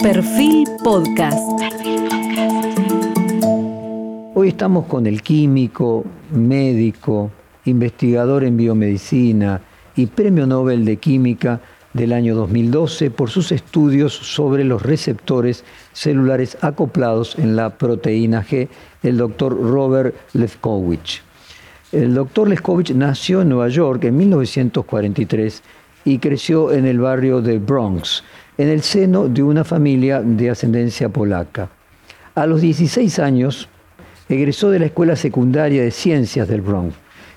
Perfil Podcast. Hoy estamos con el químico, médico, investigador en biomedicina y premio Nobel de Química del año 2012 por sus estudios sobre los receptores celulares acoplados en la proteína G, el doctor Robert Lefkowitz. El doctor Lefkowitz nació en Nueva York en 1943 y creció en el barrio de Bronx, en el seno de una familia de ascendencia polaca. A los 16 años egresó de la Escuela Secundaria de Ciencias del Bronx,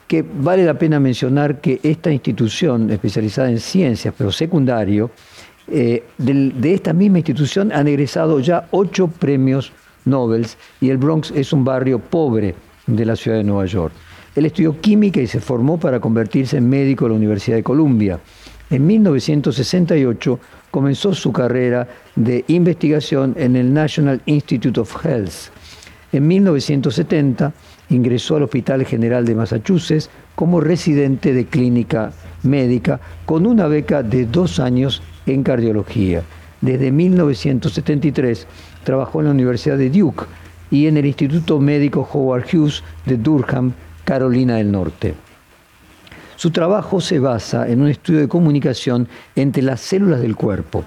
que vale la pena mencionar que esta institución especializada en ciencias, pero secundario, eh, de, esta misma institución han egresado ya ocho premios Nobel y el Bronx es un barrio pobre de la ciudad de Nueva York. Él estudió química y se formó para convertirse en médico en la Universidad de Columbia. En 1968 comenzó su carrera de investigación en el National Institute of Health. En 1970 ingresó al Hospital General de Massachusetts como residente de clínica médica con una beca de dos años en cardiología. Desde 1973 trabajó en la Universidad de Duke y en el Instituto Médico Howard Hughes de Durham, Carolina del Norte. Su trabajo se basa en un estudio de comunicación entre las células del cuerpo,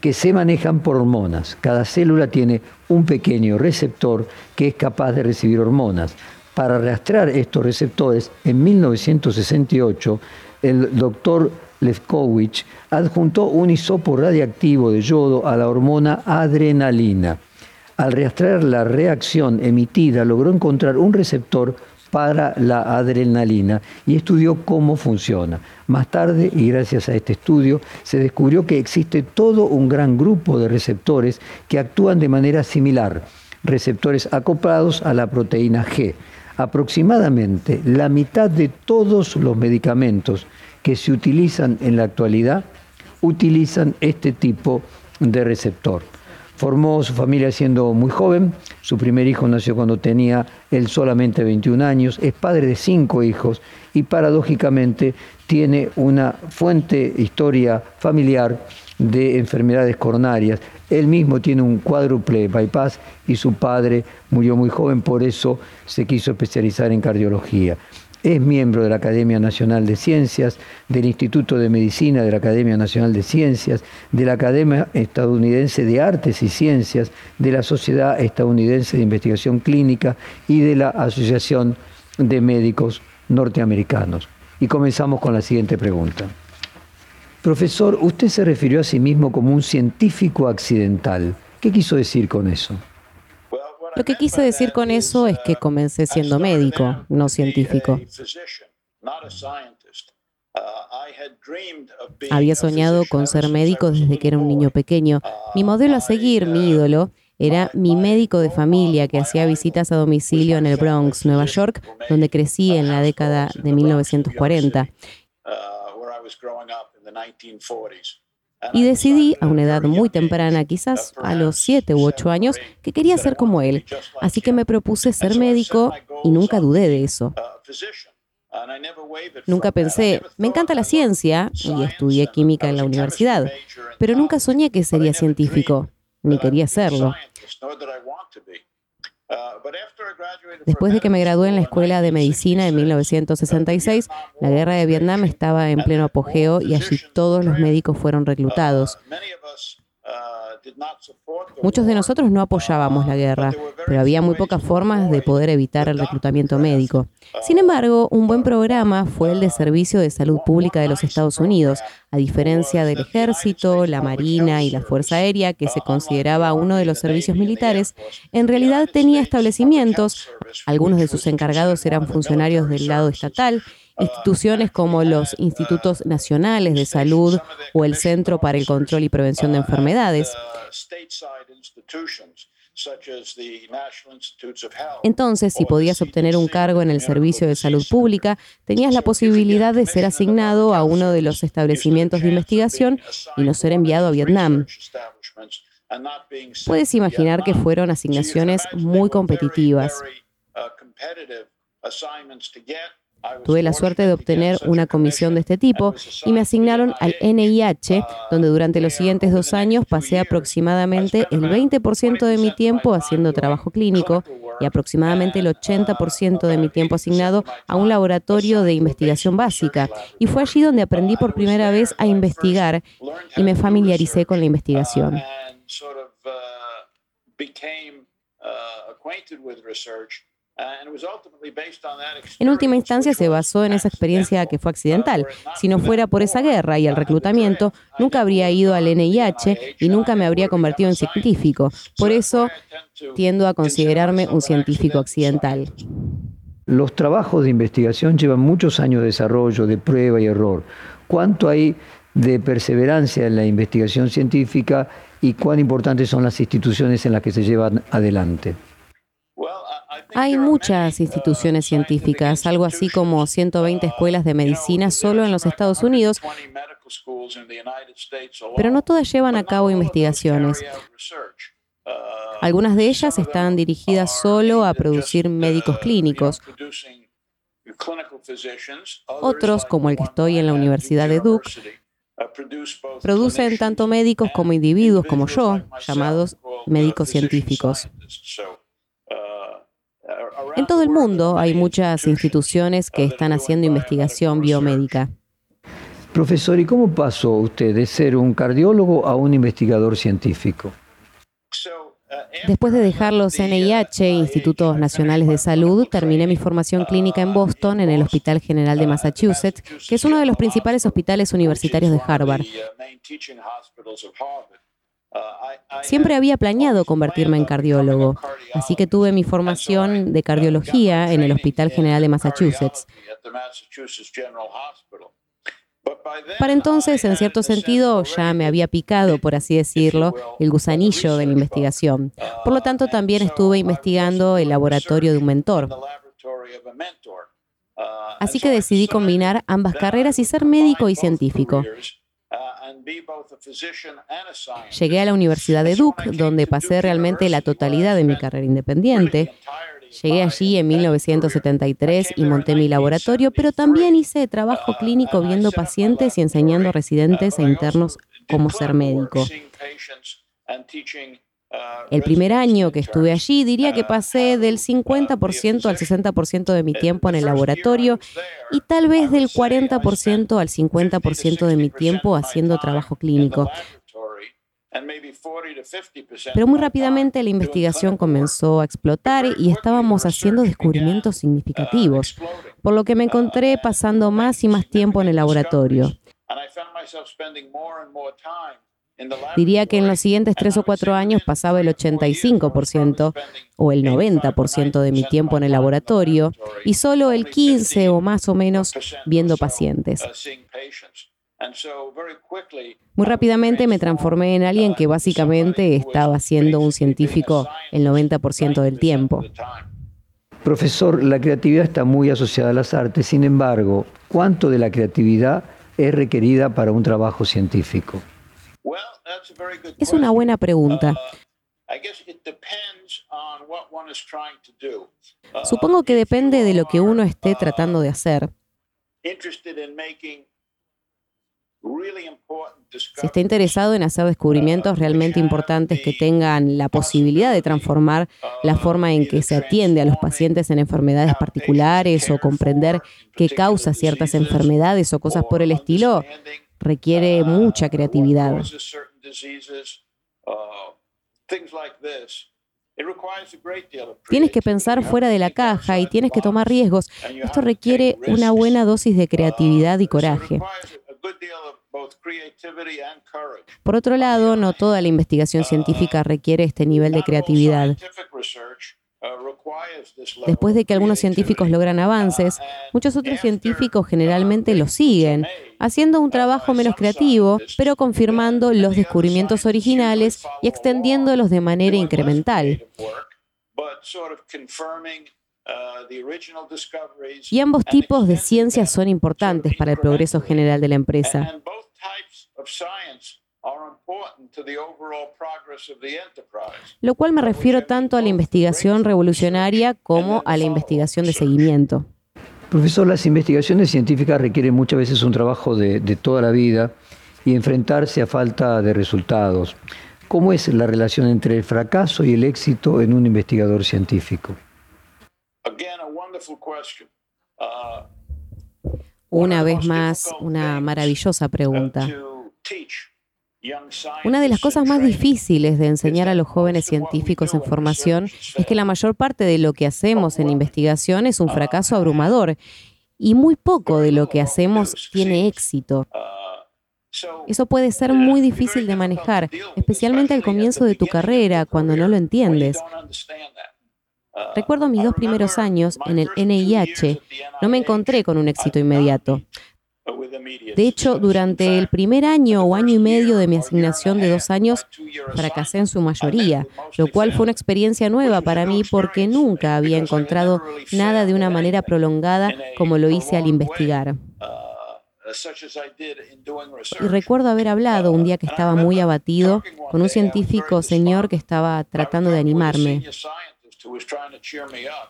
que se manejan por hormonas. Cada célula tiene un pequeño receptor que es capaz de recibir hormonas. Para rastrear estos receptores, en 1968, el doctor Lefkowitz adjuntó un hisopo radiactivo de yodo a la hormona adrenalina. Al rastrear la reacción emitida, logró encontrar un receptor para la adrenalina y estudió cómo funciona. Más tarde, y gracias a este estudio, se descubrió que existe todo un gran grupo de receptores que actúan de manera similar, receptores acoplados a la proteína G. Aproximadamente la mitad de todos los medicamentos que se utilizan en la actualidad utilizan este tipo de receptor. Formó su familia siendo muy joven, su primer hijo nació cuando tenía él solamente 21 años, es padre de cinco hijos y paradójicamente tiene una fuente historia familiar de enfermedades coronarias. Él mismo tiene un cuádruple bypass y su padre murió muy joven, por eso se quiso especializar en cardiología. Es miembro de la Academia Nacional de Ciencias, del Instituto de Medicina de la Academia Nacional de Ciencias, de la Academia Estadounidense de Artes y Ciencias, de la Sociedad Estadounidense de Investigación Clínica y de la Asociación de Médicos Norteamericanos. Y comenzamos con la siguiente pregunta. Profesor, usted se refirió a sí mismo como un científico accidental. ¿Qué quiso decir con eso? Lo que quise decir con eso es que comencé siendo médico, no científico. Había soñado con ser médico desde que era un niño pequeño. Mi modelo a seguir, mi ídolo, era mi médico de familia que hacía visitas a domicilio en el Bronx, Nueva York, donde crecí en la década de 1940 y decidí a una edad muy temprana, quizás a los 7 u 8 años, que quería ser como él. Así que me propuse ser médico y nunca dudé de eso. Nunca pensé, me encanta la ciencia y estudié química en la universidad, pero nunca soñé que sería científico, ni quería serlo. Después de que me gradué en la Escuela de Medicina en 1966, la guerra de Vietnam estaba en pleno apogeo y allí todos los médicos fueron reclutados. Muchos de nosotros no apoyábamos la guerra, pero había muy pocas formas de poder evitar el reclutamiento médico. Sin embargo, un buen programa fue el de Servicio de Salud Pública de los Estados Unidos, a diferencia del ejército, la marina y la Fuerza Aérea, que se consideraba uno de los servicios militares, en realidad tenía establecimientos, algunos de sus encargados eran funcionarios del lado estatal, instituciones como los institutos nacionales de salud o el Centro para el Control y Prevención de Enfermedades. Entonces, si podías obtener un cargo en el Servicio de Salud Pública, tenías la posibilidad de ser asignado a uno de los establecimientos de investigación y no ser enviado a Vietnam. Puedes imaginar que fueron asignaciones muy competitivas. Tuve la suerte de obtener una comisión de este tipo y me asignaron al NIH, donde durante los siguientes dos años pasé aproximadamente el 20% de mi tiempo haciendo trabajo clínico y aproximadamente el 80% de mi tiempo asignado a un laboratorio de investigación básica. Y fue allí donde aprendí por primera vez a investigar y me familiaricé con la investigación. En última instancia se basó en esa experiencia que fue accidental. Si no fuera por esa guerra y el reclutamiento, nunca habría ido al NIH y nunca me habría convertido en científico. Por eso tiendo a considerarme un científico accidental. Los trabajos de investigación llevan muchos años de desarrollo, de prueba y error. ¿Cuánto hay de perseverancia en la investigación científica y cuán importantes son las instituciones en las que se llevan adelante? Hay muchas instituciones científicas, algo así como 120 escuelas de medicina solo en los Estados Unidos, pero no todas llevan a cabo investigaciones. Algunas de ellas están dirigidas solo a producir médicos clínicos. Otros, como el que estoy en la Universidad de Duke, producen tanto médicos como individuos como yo, llamados médicos científicos. En todo el mundo hay muchas instituciones que están haciendo investigación biomédica. Profesor, ¿y cómo pasó usted de ser un cardiólogo a un investigador científico? Después de dejar los NIH, Institutos Nacionales de Salud, terminé mi formación clínica en Boston, en el Hospital General de Massachusetts, que es uno de los principales hospitales universitarios de Harvard. Siempre había planeado convertirme en cardiólogo, así que tuve mi formación de cardiología en el Hospital General de Massachusetts. Para entonces, en cierto sentido, ya me había picado, por así decirlo, el gusanillo de la investigación. Por lo tanto, también estuve investigando el laboratorio de un mentor. Así que decidí combinar ambas carreras y ser médico y científico. Llegué a la Universidad de Duke, donde pasé realmente la totalidad de mi carrera independiente. Llegué allí en 1973 y monté mi laboratorio, pero también hice trabajo clínico viendo pacientes y enseñando a residentes e internos cómo ser médico. El primer año que estuve allí diría que pasé del 50% al 60% de mi tiempo en el laboratorio y tal vez del 40% al 50% de mi tiempo haciendo trabajo clínico. Pero muy rápidamente la investigación comenzó a explotar y estábamos haciendo descubrimientos significativos, por lo que me encontré pasando más y más tiempo en el laboratorio. Diría que en los siguientes tres o cuatro años pasaba el 85% o el 90% de mi tiempo en el laboratorio y solo el 15 o más o menos viendo pacientes. Muy rápidamente me transformé en alguien que básicamente estaba siendo un científico el 90% del tiempo. Profesor, la creatividad está muy asociada a las artes, sin embargo, ¿cuánto de la creatividad es requerida para un trabajo científico? Es una buena pregunta. Supongo que depende de lo que uno esté tratando de hacer. Si está interesado en hacer descubrimientos realmente importantes que tengan la posibilidad de transformar la forma en que se atiende a los pacientes en enfermedades particulares o comprender qué causa ciertas enfermedades o cosas por el estilo, requiere mucha creatividad. Tienes que pensar fuera de la caja y tienes que tomar riesgos. Esto requiere una buena dosis de creatividad y coraje. Por otro lado, no toda la investigación científica requiere este nivel de creatividad. Después de que algunos científicos logran avances, muchos otros científicos generalmente los siguen, haciendo un trabajo menos creativo, pero confirmando los descubrimientos originales y extendiéndolos de manera incremental. Y ambos tipos de ciencias son importantes para el progreso general de la empresa. Lo cual me refiero tanto a la investigación revolucionaria como a la investigación de seguimiento. Profesor, las investigaciones científicas requieren muchas veces un trabajo de, de toda la vida y enfrentarse a falta de resultados. ¿Cómo es la relación entre el fracaso y el éxito en un investigador científico? Una vez más, una maravillosa pregunta. Una de las cosas más difíciles de enseñar a los jóvenes científicos en formación es que la mayor parte de lo que hacemos en investigación es un fracaso abrumador y muy poco de lo que hacemos tiene éxito. Eso puede ser muy difícil de manejar, especialmente al comienzo de tu carrera, cuando no lo entiendes. Recuerdo mis dos primeros años en el NIH, no me encontré con un éxito inmediato. De hecho, durante el primer año o año y medio de mi asignación de dos años, fracasé en su mayoría, lo cual fue una experiencia nueva para mí porque nunca había encontrado nada de una manera prolongada como lo hice al investigar. Y recuerdo haber hablado un día que estaba muy abatido con un científico señor que estaba tratando de animarme.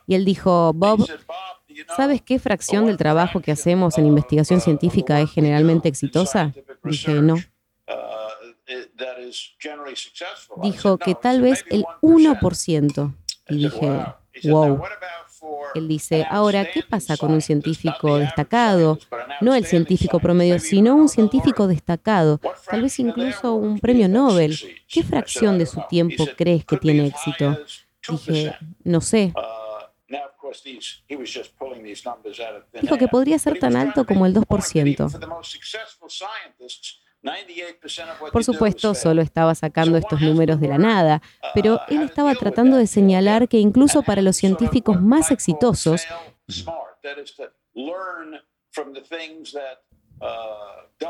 Y él dijo, Bob, ¿sabes qué fracción del trabajo que hacemos en investigación científica es generalmente exitosa? Dije, no. Dijo que tal vez el 1%. Y dije, wow. Él dice, ahora, ¿qué pasa con un científico destacado? No el científico promedio, sino un científico destacado, tal vez incluso un premio Nobel. ¿Qué fracción de su tiempo crees que tiene éxito? Dije, no sé. Dijo que podría ser tan alto como el 2%. Por supuesto, solo estaba sacando estos números de la nada, pero él estaba tratando de señalar que incluso para los científicos más exitosos,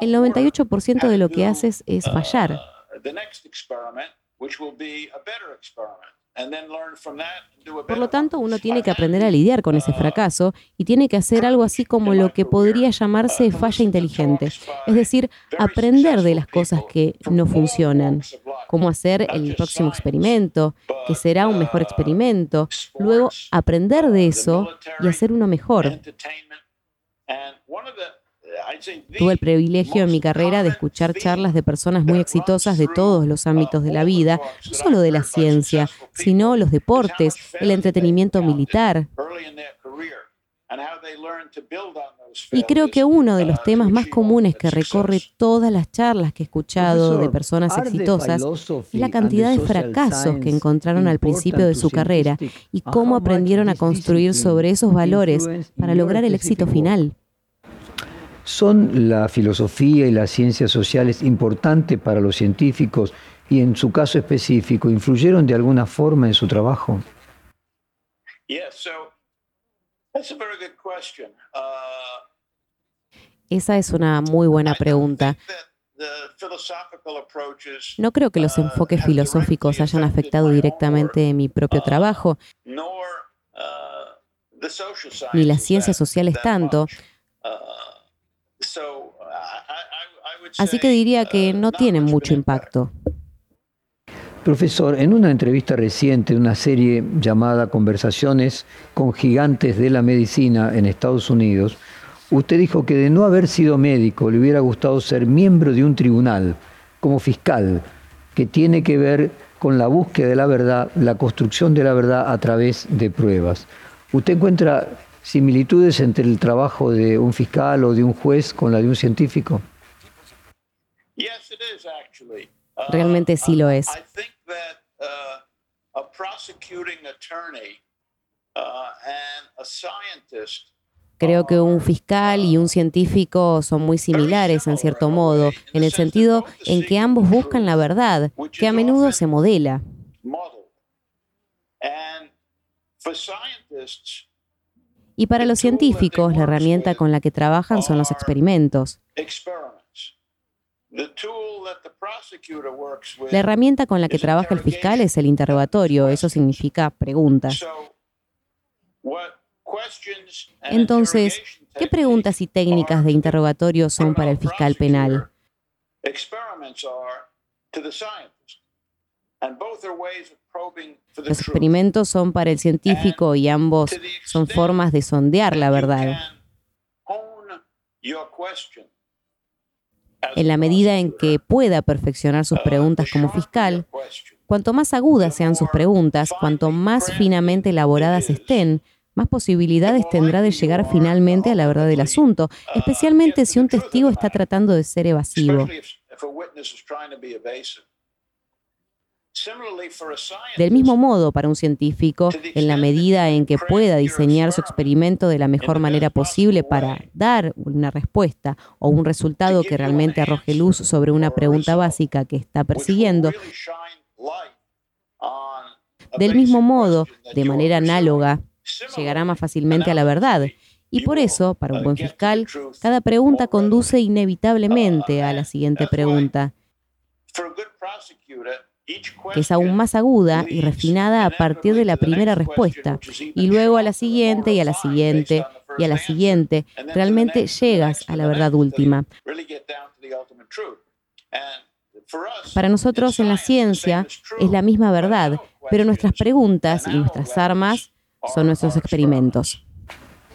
el 98% de lo que haces es fallar. Por lo tanto, uno tiene que aprender a lidiar con ese fracaso y tiene que hacer algo así como lo que podría llamarse falla inteligente, es decir, aprender de las cosas que no funcionan, cómo hacer el próximo experimento, que será un mejor experimento, luego aprender de eso y hacer uno mejor. Tuve el privilegio en mi carrera de escuchar charlas de personas muy exitosas de todos los ámbitos de la vida, no solo de la ciencia, sino los deportes, el entretenimiento militar. Y creo que uno de los temas más comunes que recorre todas las charlas que he escuchado de personas exitosas es la cantidad de fracasos que encontraron al principio de su carrera y cómo aprendieron a construir sobre esos valores para lograr el éxito final. ¿Son la filosofía y las ciencias sociales importantes para los científicos y en su caso específico, influyeron de alguna forma en su trabajo? Esa es una muy buena pregunta. No creo que los enfoques filosóficos hayan afectado directamente mi propio trabajo, ni las ciencias sociales tanto. Así que diría que no tienen mucho impacto. Profesor, en una entrevista reciente de una serie llamada Conversaciones con Gigantes de la Medicina en Estados Unidos, usted dijo que de no haber sido médico le hubiera gustado ser miembro de un tribunal, como fiscal, que tiene que ver con la búsqueda de la verdad, la construcción de la verdad a través de pruebas. ¿Usted encuentra similitudes entre el trabajo de un fiscal o de un juez con la de un científico? Realmente sí lo es. Creo que un fiscal y un científico son muy similares en cierto modo, en el sentido en que ambos buscan la verdad, que a menudo se modela. Y para los científicos, la herramienta con la que trabajan son los experimentos. La herramienta con la que trabaja el fiscal es el interrogatorio, eso significa preguntas. Entonces, ¿qué preguntas y técnicas de interrogatorio son para el fiscal penal? Los experimentos son para el científico y ambos son formas de sondear la verdad. En la medida en que pueda perfeccionar sus preguntas como fiscal, cuanto más agudas sean sus preguntas, cuanto más finamente elaboradas estén, más posibilidades tendrá de llegar finalmente a la verdad del asunto, especialmente si un testigo está tratando de ser evasivo. Del mismo modo, para un científico, en la medida en que pueda diseñar su experimento de la mejor manera posible para dar una respuesta o un resultado que realmente arroje luz sobre una pregunta básica que está persiguiendo, del mismo modo, de manera análoga, llegará más fácilmente a la verdad. Y por eso, para un buen fiscal, cada pregunta conduce inevitablemente a la siguiente pregunta que es aún más aguda y refinada a partir de la primera respuesta, y luego a la siguiente y a la siguiente y a la siguiente, realmente llegas a la verdad última. Para nosotros en la ciencia es la misma verdad, pero nuestras preguntas y nuestras armas son nuestros experimentos.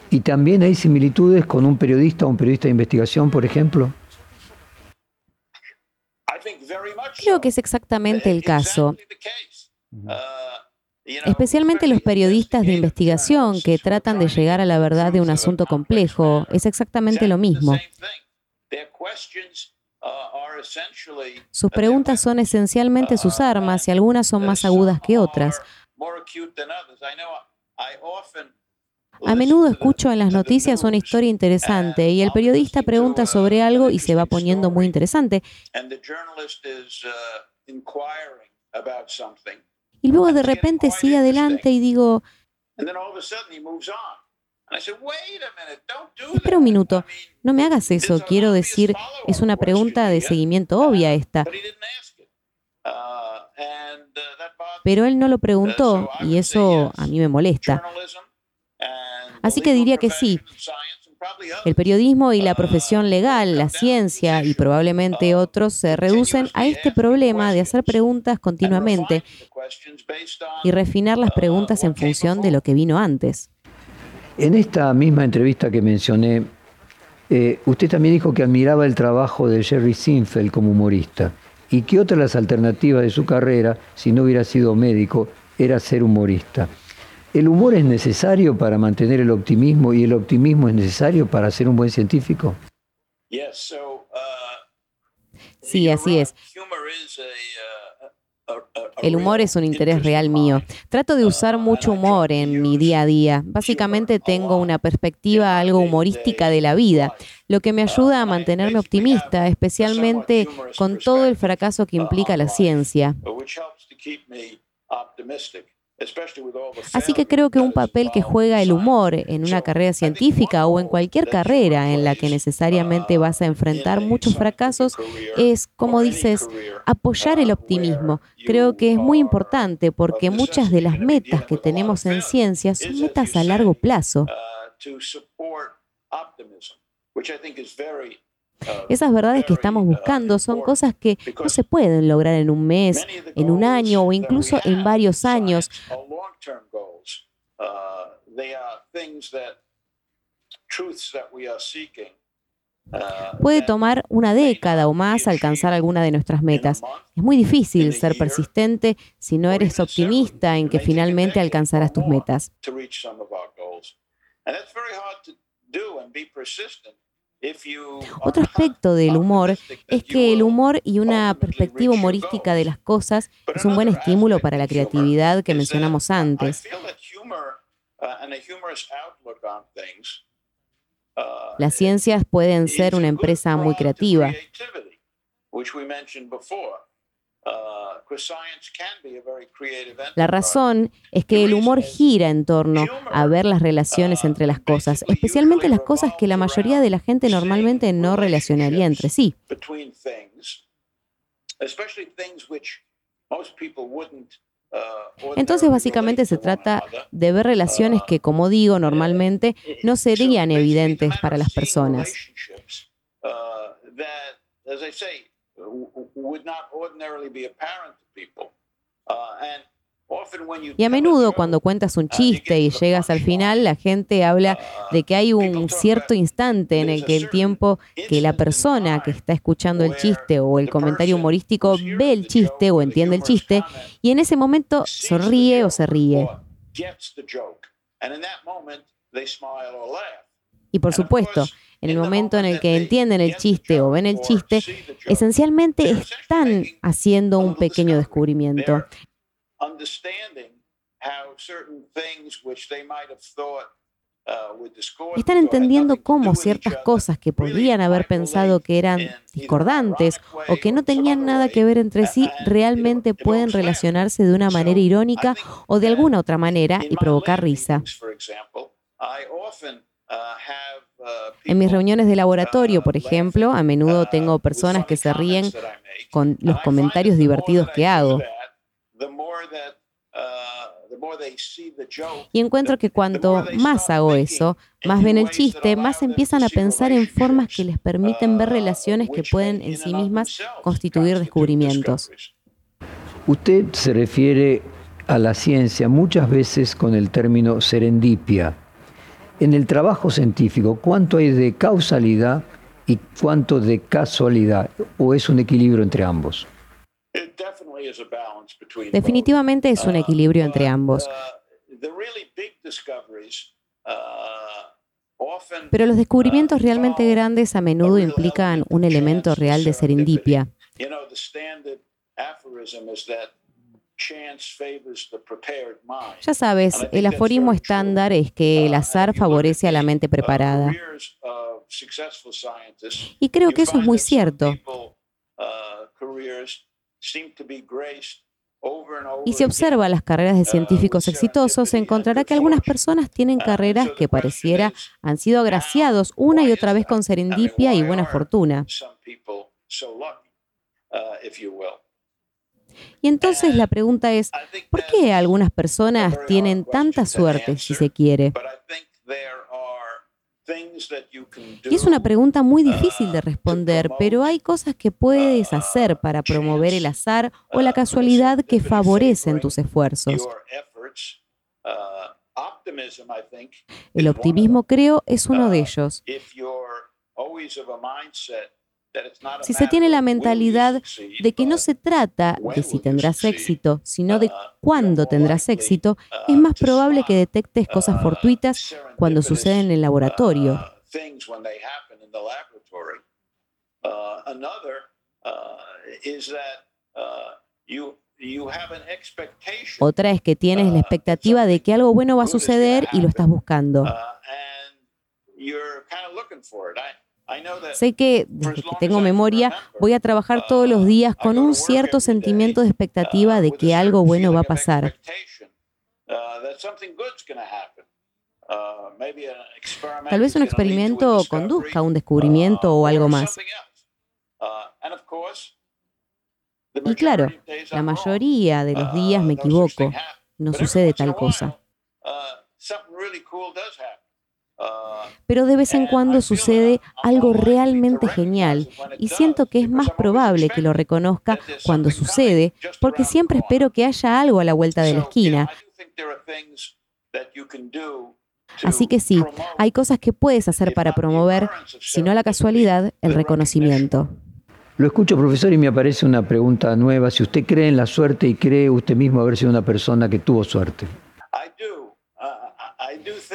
¿Y también hay similitudes con un periodista o un periodista de investigación, por ejemplo? Creo que es exactamente el caso. Especialmente los periodistas de investigación que tratan de llegar a la verdad de un asunto complejo, es exactamente lo mismo. Sus preguntas son esencialmente sus armas y algunas son más agudas que otras. A menudo escucho en las noticias una historia interesante y el periodista pregunta sobre algo y se va poniendo muy interesante. Y luego de repente sigue adelante y digo, espera un minuto, no me hagas eso, quiero decir, es una pregunta de seguimiento obvia esta. Pero él no lo preguntó y eso a mí me molesta. Así que diría que sí. El periodismo y la profesión legal, la ciencia y probablemente otros se reducen a este problema de hacer preguntas continuamente y refinar las preguntas en función de lo que vino antes. En esta misma entrevista que mencioné, eh, usted también dijo que admiraba el trabajo de Jerry Sinfeld como humorista y que otra de las alternativas de su carrera, si no hubiera sido médico, era ser humorista. ¿El humor es necesario para mantener el optimismo y el optimismo es necesario para ser un buen científico? Sí, así es. El humor es un interés real mío. Trato de usar mucho humor en mi día a día. Básicamente tengo una perspectiva algo humorística de la vida, lo que me ayuda a mantenerme optimista, especialmente con todo el fracaso que implica la ciencia. Así que creo que un papel que juega el humor en una carrera científica o en cualquier carrera en la que necesariamente vas a enfrentar muchos fracasos es, como dices, apoyar el optimismo. Creo que es muy importante porque muchas de las metas que tenemos en ciencia son metas a largo plazo. Esas verdades que estamos buscando son cosas que no se pueden lograr en un mes, en un año o incluso en varios años. Puede tomar una década o más alcanzar alguna de nuestras metas. Es muy difícil ser persistente si no eres optimista en que finalmente alcanzarás tus metas. Otro aspecto del humor es que el humor y una perspectiva humorística de las cosas es un buen estímulo para la creatividad que mencionamos antes. Las ciencias pueden ser una empresa muy creativa. La razón es que el humor gira en torno a ver las relaciones entre las cosas, especialmente las cosas que la mayoría de la gente normalmente no relacionaría entre sí. Entonces básicamente se trata de ver relaciones que, como digo, normalmente no serían evidentes para las personas. Y a menudo cuando cuentas un chiste y llegas al final, la gente habla de que hay un cierto instante en el que el tiempo que la persona que está escuchando el chiste o el comentario humorístico ve el chiste o entiende el chiste y en ese momento sonríe o se ríe. Y por supuesto, en el momento en el que entienden el chiste o ven el chiste, esencialmente están haciendo un pequeño descubrimiento. Están entendiendo cómo ciertas cosas que podrían haber pensado que eran discordantes o que no tenían nada que ver entre sí realmente pueden relacionarse de una manera irónica o de alguna otra manera y provocar risa. En mis reuniones de laboratorio, por ejemplo, a menudo tengo personas que se ríen con los comentarios divertidos que hago. Y encuentro que cuanto más hago eso, más ven el chiste, más empiezan a pensar en formas que les permiten ver relaciones que pueden en sí mismas constituir descubrimientos. Usted se refiere a la ciencia muchas veces con el término serendipia. En el trabajo científico, ¿cuánto hay de causalidad y cuánto de casualidad? ¿O es un equilibrio entre ambos? Definitivamente es un equilibrio entre ambos. Pero los descubrimientos realmente grandes a menudo implican un elemento real de serendipia. Ya sabes, el aforismo estándar es que el azar favorece a la mente preparada. Y creo que eso es muy cierto. Y si observa las carreras de científicos exitosos, encontrará que algunas personas tienen carreras que pareciera han sido agraciados una y otra vez con serendipia y buena fortuna. Y entonces la pregunta es, ¿por qué algunas personas tienen tanta suerte, si se quiere? Y es una pregunta muy difícil de responder, pero hay cosas que puedes hacer para promover el azar o la casualidad que favorecen tus esfuerzos. El optimismo, creo, es uno de ellos. Si se tiene la mentalidad de que no se trata de si tendrás éxito, sino de cuándo tendrás éxito, es más probable que detectes cosas fortuitas cuando suceden en el laboratorio. Otra es que tienes la expectativa de que algo bueno va a suceder y lo estás buscando. Sé que desde que tengo memoria voy a trabajar todos los días con un cierto sentimiento de expectativa de que algo bueno va a pasar. Tal vez un experimento conduzca a un descubrimiento o algo más. Y claro, la mayoría de los días me equivoco. No sucede tal cosa. Pero de vez en cuando sucede algo realmente genial y siento que es más probable que lo reconozca cuando sucede porque siempre espero que haya algo a la vuelta de la esquina. Así que sí, hay cosas que puedes hacer para promover, si no la casualidad, el reconocimiento. Lo escucho, profesor, y me aparece una pregunta nueva. Si usted cree en la suerte y cree usted mismo haber sido una persona que tuvo suerte.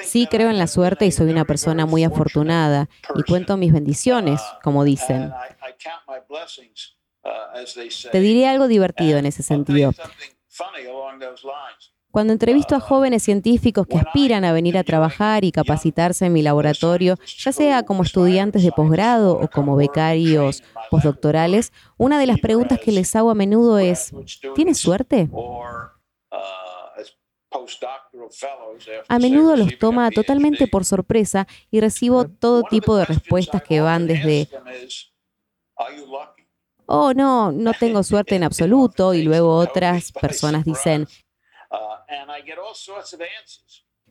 Sí creo en la suerte y soy una persona muy afortunada y cuento mis bendiciones, como dicen. Te diré algo divertido en ese sentido. Cuando entrevisto a jóvenes científicos que aspiran a venir a trabajar y capacitarse en mi laboratorio, ya sea como estudiantes de posgrado o como becarios postdoctorales, una de las preguntas que les hago a menudo es, ¿tienes suerte? A menudo los toma totalmente por sorpresa y recibo todo tipo de respuestas que van desde, oh, no, no tengo suerte en absoluto, y luego otras personas dicen,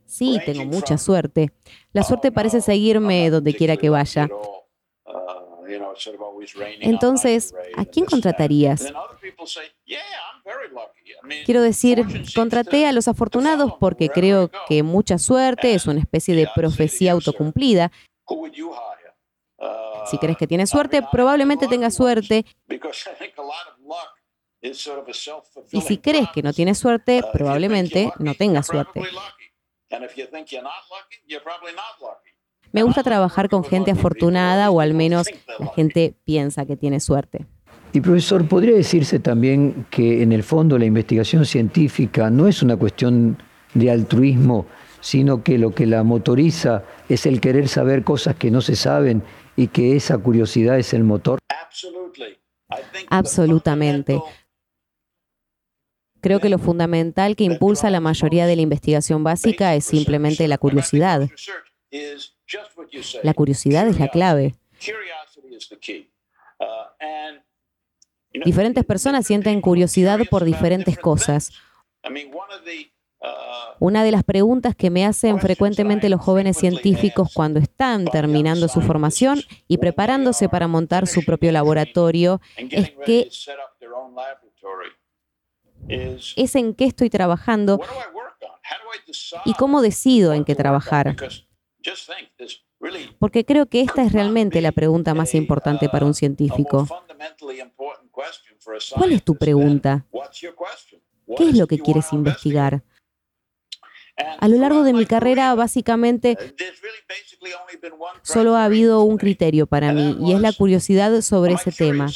sí, tengo mucha suerte. La suerte parece seguirme donde quiera que vaya. Entonces, ¿a quién contratarías? Quiero decir, contraté a los afortunados porque creo que mucha suerte es una especie de profecía autocumplida. Si crees que tienes suerte, probablemente tengas suerte. Y si crees que no tienes suerte, probablemente no tengas suerte. Me gusta trabajar con gente afortunada o al menos la gente piensa que tiene suerte. Y profesor, ¿podría decirse también que en el fondo la investigación científica no es una cuestión de altruismo, sino que lo que la motoriza es el querer saber cosas que no se saben y que esa curiosidad es el motor? Absolutamente. Creo que lo fundamental que impulsa la mayoría de la investigación básica es simplemente la curiosidad. La curiosidad es la clave. Diferentes personas sienten curiosidad por diferentes cosas. Una de las preguntas que me hacen frecuentemente los jóvenes científicos cuando están terminando su formación y preparándose para montar su propio laboratorio es que es en qué estoy trabajando y cómo decido en qué trabajar. Porque creo que esta es realmente la pregunta más importante para un científico. ¿Cuál es tu pregunta? ¿Qué es lo que quieres investigar? A lo largo de mi carrera, básicamente, solo ha habido un criterio para mí y es la curiosidad sobre ese tema.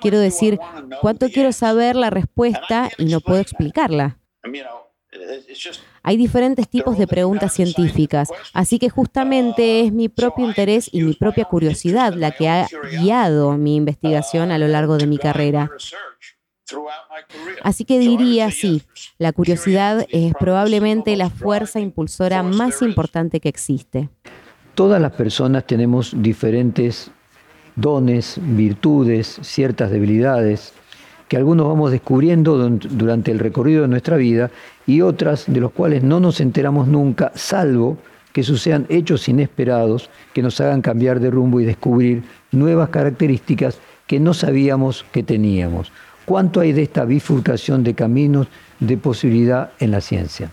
Quiero decir, ¿cuánto quiero saber la respuesta y no puedo explicarla? Hay diferentes tipos de preguntas científicas, así que justamente es mi propio interés y mi propia curiosidad la que ha guiado mi investigación a lo largo de mi carrera. Así que diría, sí, la curiosidad es probablemente la fuerza impulsora más importante que existe. Todas las personas tenemos diferentes dones, virtudes, ciertas debilidades, que algunos vamos descubriendo durante el recorrido de nuestra vida y otras de los cuales no nos enteramos nunca, salvo que sucedan hechos inesperados que nos hagan cambiar de rumbo y descubrir nuevas características que no sabíamos que teníamos. ¿Cuánto hay de esta bifurcación de caminos de posibilidad en la ciencia?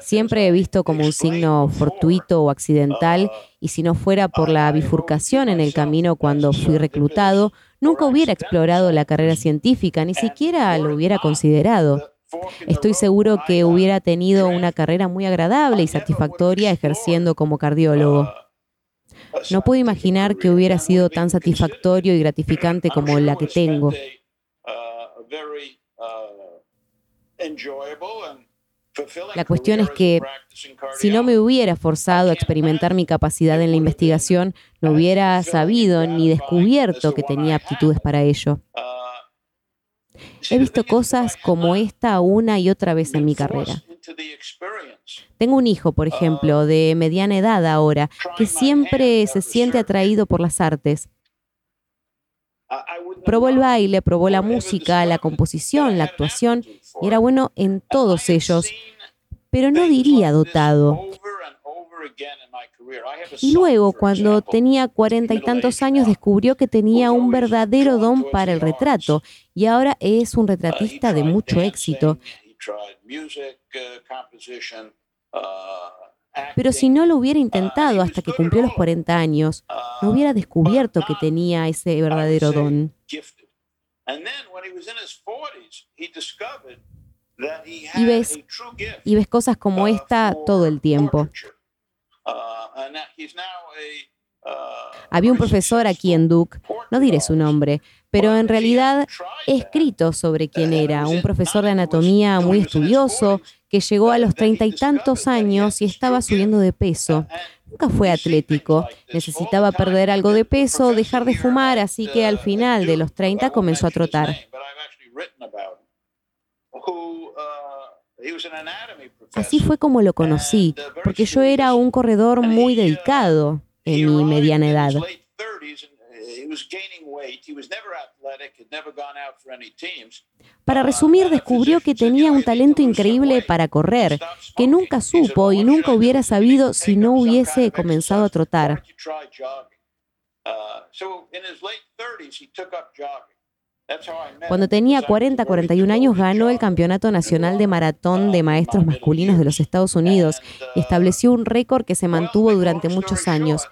Siempre he visto como un signo fortuito o accidental y si no fuera por la bifurcación en el camino cuando fui reclutado, nunca hubiera explorado la carrera científica, ni siquiera lo hubiera considerado. Estoy seguro que hubiera tenido una carrera muy agradable y satisfactoria ejerciendo como cardiólogo. No puedo imaginar que hubiera sido tan satisfactorio y gratificante como la que tengo. La cuestión es que si no me hubiera forzado a experimentar mi capacidad en la investigación, no hubiera sabido ni descubierto que tenía aptitudes para ello. He visto cosas como esta una y otra vez en mi carrera. Tengo un hijo, por ejemplo, de mediana edad ahora, que siempre se siente atraído por las artes. Probó el baile, probó la música, la composición, la actuación, y era bueno en todos ellos, pero no diría dotado. Y luego, cuando tenía cuarenta y tantos años, descubrió que tenía un verdadero don para el retrato y ahora es un retratista de mucho éxito. Pero si no lo hubiera intentado hasta que cumplió los 40 años, no hubiera descubierto que tenía ese verdadero don. Y ves, y ves cosas como esta todo el tiempo. Había un profesor aquí en Duke, no diré su nombre, pero en realidad he escrito sobre quién era, un profesor de anatomía muy estudioso que llegó a los treinta y tantos años y estaba subiendo de peso. Nunca fue atlético, necesitaba perder algo de peso, dejar de fumar, así que al final de los 30 comenzó a trotar. Así fue como lo conocí, porque yo era un corredor muy dedicado en mi mediana edad. Para resumir, descubrió que tenía un talento increíble para correr, que nunca supo y nunca hubiera sabido si no hubiese comenzado a trotar. Cuando tenía 40, 41 años ganó el Campeonato Nacional de Maratón de Maestros Masculinos de los Estados Unidos y estableció un récord que se mantuvo durante muchos años.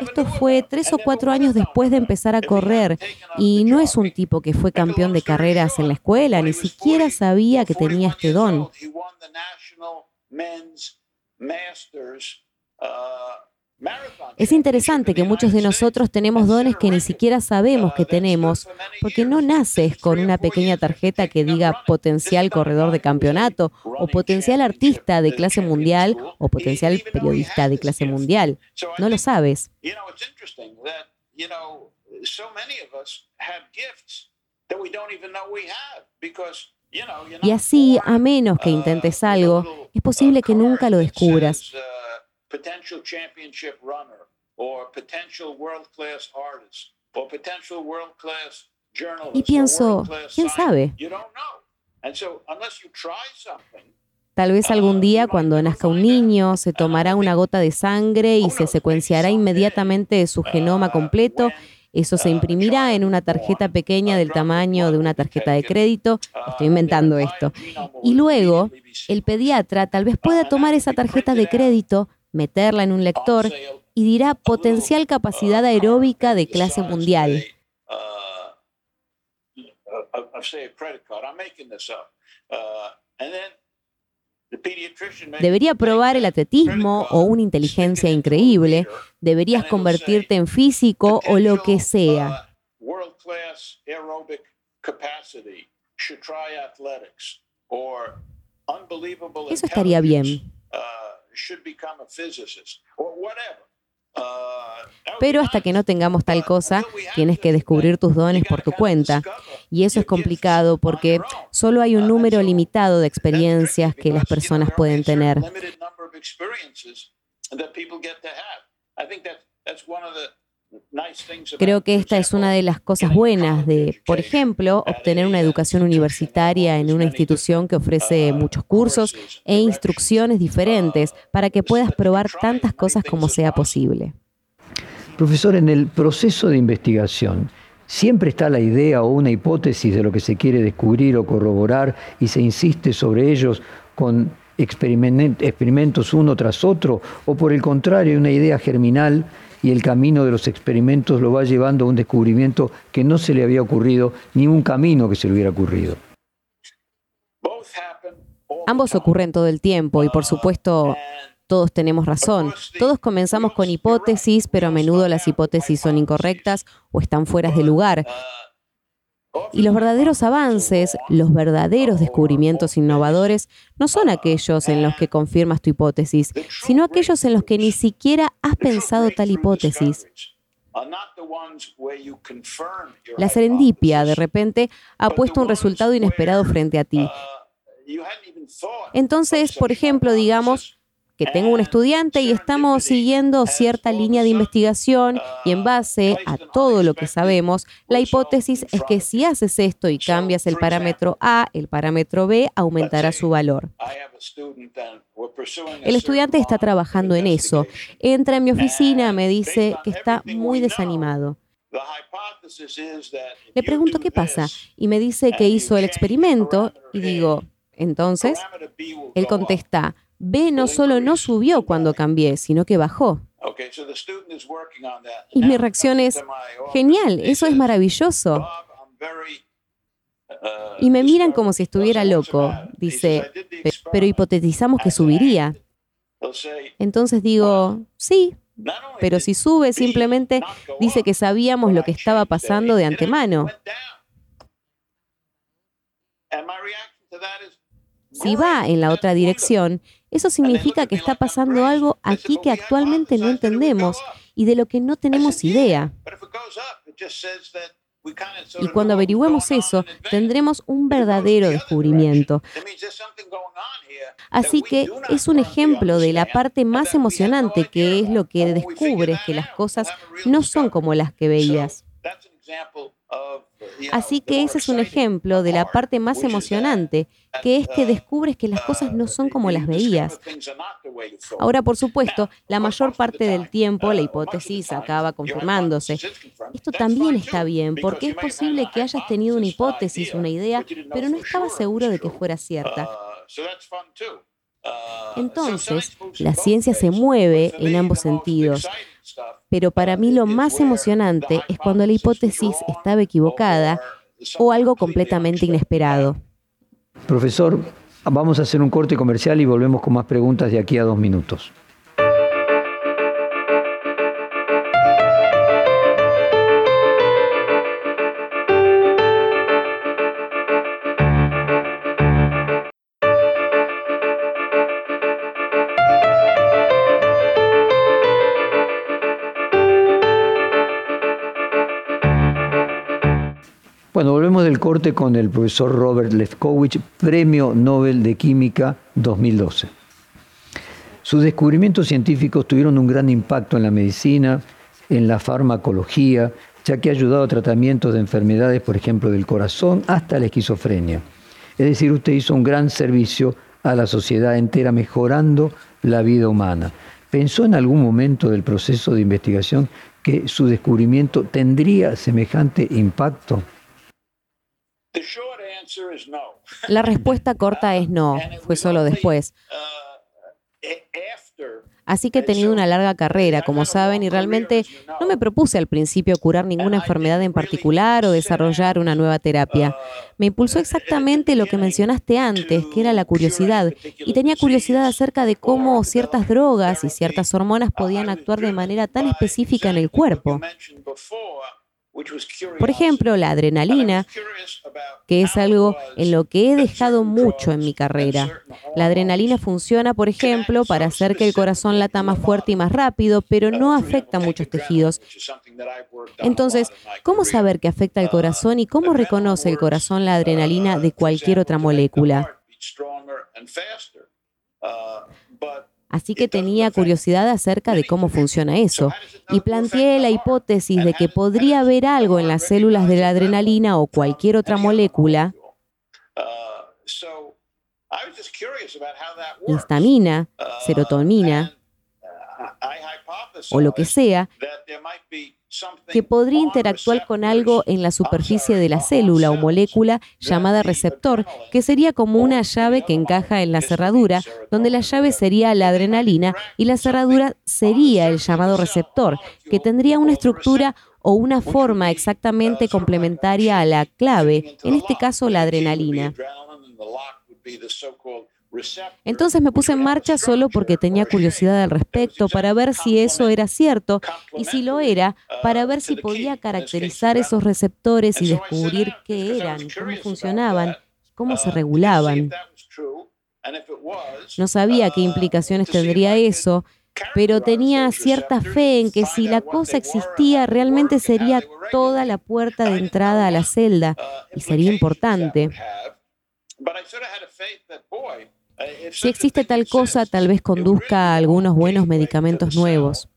Esto fue tres o cuatro años después de empezar a correr y no es un tipo que fue campeón de carreras en la escuela, ni siquiera sabía que tenía este don. Es interesante que muchos de nosotros tenemos dones que ni siquiera sabemos que tenemos, porque no naces con una pequeña tarjeta que diga potencial corredor de campeonato, o potencial artista de clase mundial, o potencial periodista de clase mundial. No lo sabes. Y así, a menos que intentes algo, es posible que nunca lo descubras. Potential championship runner or potential world class artist or potential world class journalist. Y pienso, ¿quién sabe? Tal vez algún día cuando nazca un niño se tomará una gota de sangre y se secuenciará inmediatamente su genoma completo eso se imprimirá en una tarjeta pequeña del tamaño de una tarjeta de crédito. Estoy inventando esto. Y luego, el pediatra tal vez pueda tomar esa tarjeta de crédito, meterla en un lector y dirá potencial capacidad aeróbica de clase mundial. Debería probar el atletismo o una inteligencia increíble. Deberías convertirte en físico o lo que sea. Eso estaría bien. Pero hasta que no tengamos tal cosa, tienes que descubrir tus dones por tu cuenta. Y eso es complicado porque solo hay un número limitado de experiencias que las personas pueden tener. Creo que esta es una de las cosas buenas de, por ejemplo, obtener una educación universitaria en una institución que ofrece muchos cursos e instrucciones diferentes para que puedas probar tantas cosas como sea posible. Profesor, en el proceso de investigación, siempre está la idea o una hipótesis de lo que se quiere descubrir o corroborar y se insiste sobre ellos con experimentos uno tras otro, o por el contrario, una idea germinal y el camino de los experimentos lo va llevando a un descubrimiento que no se le había ocurrido, ni un camino que se le hubiera ocurrido. Ambos ocurren todo el tiempo y por supuesto todos tenemos razón. Todos comenzamos con hipótesis, pero a menudo las hipótesis son incorrectas o están fuera de lugar. Y los verdaderos avances, los verdaderos descubrimientos innovadores, no son aquellos en los que confirmas tu hipótesis, sino aquellos en los que ni siquiera has pensado tal hipótesis. La serendipia, de repente, ha puesto un resultado inesperado frente a ti. Entonces, por ejemplo, digamos, que tengo un estudiante y estamos siguiendo cierta línea de investigación y en base a todo lo que sabemos, la hipótesis es que si haces esto y cambias el parámetro A, el parámetro B aumentará su valor. El estudiante está trabajando en eso. Entra en mi oficina, me dice que está muy desanimado. Le pregunto qué pasa y me dice que hizo el experimento y digo, entonces, él contesta, B no solo no subió cuando cambié, sino que bajó. Y mi reacción es, genial, eso es maravilloso. Y me miran como si estuviera loco. Dice, pero hipotetizamos que subiría. Entonces digo, sí, pero si sube simplemente dice que sabíamos lo que estaba pasando de antemano. Si va en la otra dirección, eso significa que está pasando algo aquí que actualmente no entendemos y de lo que no tenemos idea. Y cuando averigüemos eso, tendremos un verdadero descubrimiento. Así que es un ejemplo de la parte más emocionante, que es lo que descubres, que las cosas no son como las que veías. Así que ese es un ejemplo de la parte más emocionante, que es que descubres que las cosas no son como las veías. Ahora, por supuesto, la mayor parte del tiempo la hipótesis acaba confirmándose. Esto también está bien, porque es posible que hayas tenido una hipótesis, una idea, pero no estabas seguro de que fuera cierta. Entonces, la ciencia se mueve en ambos sentidos. Pero para mí lo más emocionante es cuando la hipótesis estaba equivocada o algo completamente inesperado. Profesor, vamos a hacer un corte comercial y volvemos con más preguntas de aquí a dos minutos. Del corte con el profesor Robert Lefkowitz, Premio Nobel de Química 2012. Sus descubrimientos científicos tuvieron un gran impacto en la medicina, en la farmacología, ya que ha ayudado a tratamientos de enfermedades, por ejemplo, del corazón hasta la esquizofrenia. Es decir, usted hizo un gran servicio a la sociedad entera mejorando la vida humana. ¿Pensó en algún momento del proceso de investigación que su descubrimiento tendría semejante impacto? La respuesta corta es no, fue solo después. Así que he tenido una larga carrera, como saben, y realmente no me propuse al principio curar ninguna enfermedad en particular o desarrollar una nueva terapia. Me impulsó exactamente lo que mencionaste antes, que era la curiosidad, y tenía curiosidad acerca de cómo ciertas drogas y ciertas hormonas podían actuar de manera tan específica en el cuerpo. Por ejemplo, la adrenalina, que es algo en lo que he dejado mucho en mi carrera. La adrenalina funciona, por ejemplo, para hacer que el corazón lata más fuerte y más rápido, pero no afecta a muchos tejidos. Entonces, ¿cómo saber que afecta al corazón y cómo reconoce el corazón la adrenalina de cualquier otra molécula? Así que tenía curiosidad acerca de cómo funciona eso. Y planteé la hipótesis de que podría haber algo en las células de la adrenalina o cualquier otra molécula, histamina, serotonina o lo que sea, que podría interactuar con algo en la superficie de la célula o molécula llamada receptor, que sería como una llave que encaja en la cerradura, donde la llave sería la adrenalina y la cerradura sería el llamado receptor, que tendría una estructura o una forma exactamente complementaria a la clave, en este caso la adrenalina. Entonces me puse en marcha solo porque tenía curiosidad al respecto, para ver si eso era cierto y si lo era, para ver si podía caracterizar esos receptores y descubrir qué eran, cómo funcionaban, cómo se regulaban. No sabía qué implicaciones tendría eso, pero tenía cierta fe en que si la cosa existía, realmente sería toda la puerta de entrada a la celda y sería importante. Si existe tal cosa, tal vez conduzca a algunos buenos medicamentos nuevos.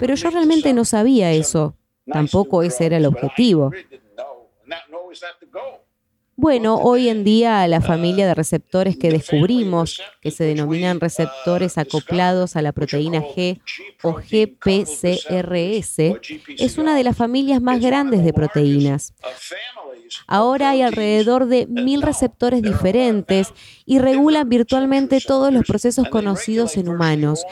Pero yo realmente no sabía eso. Tampoco ese era el objetivo. Bueno, hoy en día la familia de receptores que descubrimos, que se denominan receptores acoplados a la proteína G o GPCRS, es una de las familias más grandes de proteínas. Ahora hay alrededor de mil receptores diferentes y regulan virtualmente todos los procesos conocidos en humanos.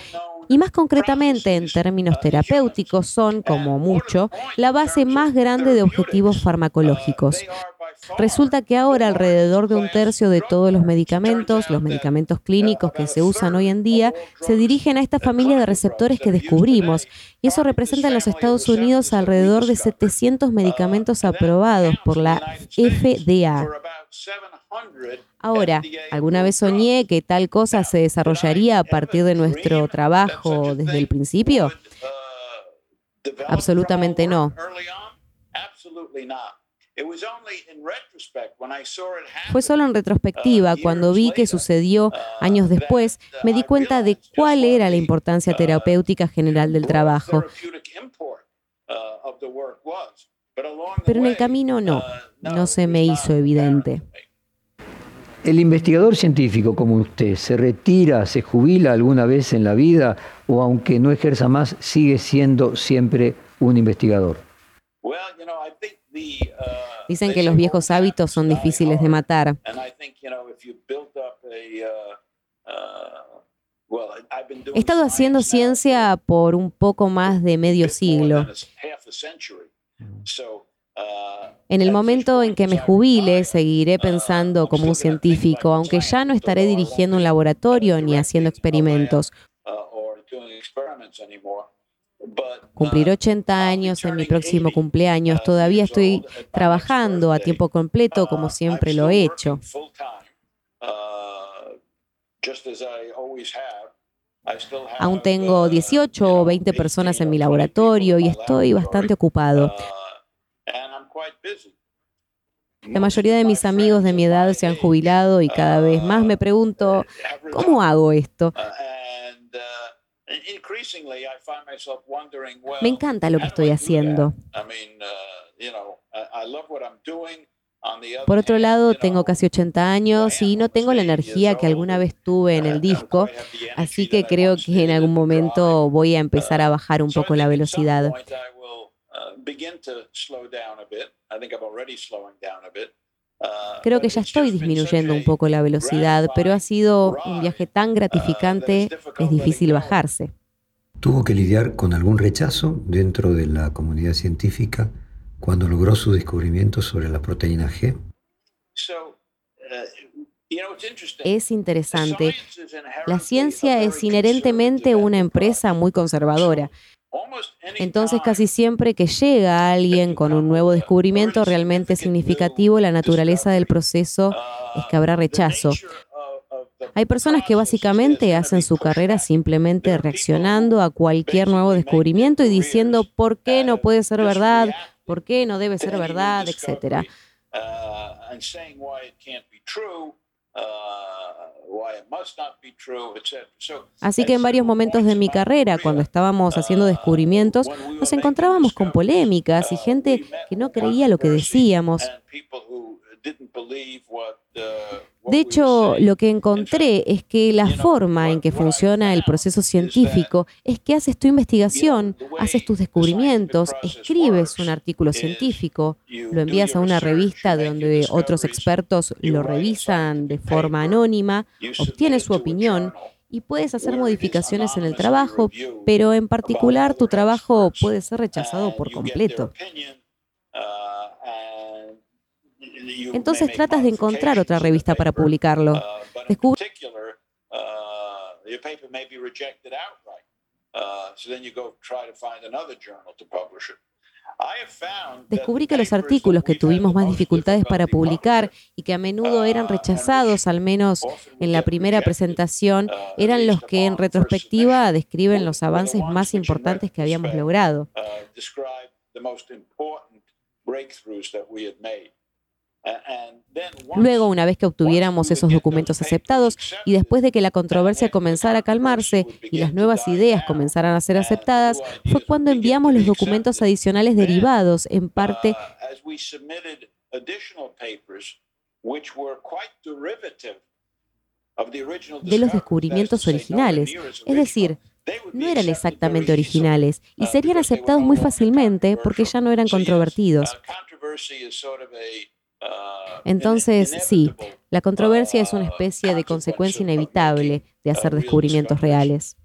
Y más concretamente, en términos terapéuticos, son, como mucho, la base más grande de objetivos farmacológicos. Resulta que ahora alrededor de un tercio de todos los medicamentos, los medicamentos clínicos que se usan hoy en día, se dirigen a esta familia de receptores que descubrimos. Y eso representa en los Estados Unidos alrededor de 700 medicamentos aprobados por la FDA. Ahora, ¿alguna vez soñé que tal cosa se desarrollaría a partir de nuestro trabajo desde el principio? Absolutamente no. Fue solo en retrospectiva, cuando vi que sucedió años después, me di cuenta de cuál era la importancia terapéutica general del trabajo. Pero en el camino no, no se me hizo evidente. ¿El investigador científico como usted se retira, se jubila alguna vez en la vida o aunque no ejerza más, sigue siendo siempre un investigador? Dicen que los viejos hábitos son difíciles de matar. He estado haciendo ciencia por un poco más de medio siglo. En el momento en que me jubile, seguiré pensando como un científico, aunque ya no estaré dirigiendo un laboratorio ni haciendo experimentos. Cumplir 80 años en mi próximo cumpleaños. Todavía estoy trabajando a tiempo completo como siempre lo he hecho. Aún tengo 18 o 20 personas en mi laboratorio y estoy bastante ocupado. La mayoría de mis amigos de mi edad se han jubilado y cada vez más me pregunto, ¿cómo hago esto? Me encanta lo que estoy haciendo. Por otro lado, tengo casi 80 años y no tengo la energía que alguna vez tuve en el disco, así que creo que en algún momento voy a empezar a bajar un poco la velocidad. Creo que ya estoy disminuyendo un poco la velocidad, pero ha sido un viaje tan gratificante es difícil bajarse. ¿Tuvo que lidiar con algún rechazo dentro de la comunidad científica cuando logró su descubrimiento sobre la proteína G? Es interesante. La ciencia es inherentemente una empresa muy conservadora entonces casi siempre que llega alguien con un nuevo descubrimiento realmente significativo, la naturaleza del proceso es que habrá rechazo. Hay personas que básicamente hacen su carrera simplemente reaccionando a cualquier nuevo descubrimiento y diciendo por qué no puede ser verdad, por qué no debe ser verdad, etcétera. Así que en varios momentos de mi carrera, cuando estábamos haciendo uh, descubrimientos, nos encontrábamos con polémicas y uh, gente que no creía lo que decíamos. De hecho, lo que encontré es que la forma en que funciona el proceso científico es que haces tu investigación, haces tus descubrimientos, escribes un artículo científico, lo envías a una revista donde otros expertos lo revisan de forma anónima, obtienes su opinión y puedes hacer modificaciones en el trabajo, pero en particular tu trabajo puede ser rechazado por completo. Entonces tratas de encontrar otra revista para publicarlo. Descubrí que los artículos que tuvimos más dificultades para publicar y que a menudo eran rechazados, al menos en la primera presentación, eran los que en retrospectiva describen los avances más importantes que habíamos logrado. Luego, una vez que obtuviéramos esos documentos aceptados y después de que la controversia comenzara a calmarse y las nuevas ideas comenzaran a ser aceptadas, fue cuando enviamos los documentos adicionales derivados, en parte de los descubrimientos originales. Es decir, no eran exactamente originales y serían aceptados muy fácilmente porque ya no eran controvertidos. Entonces, sí, la controversia es una especie de consecuencia inevitable de hacer descubrimientos reales.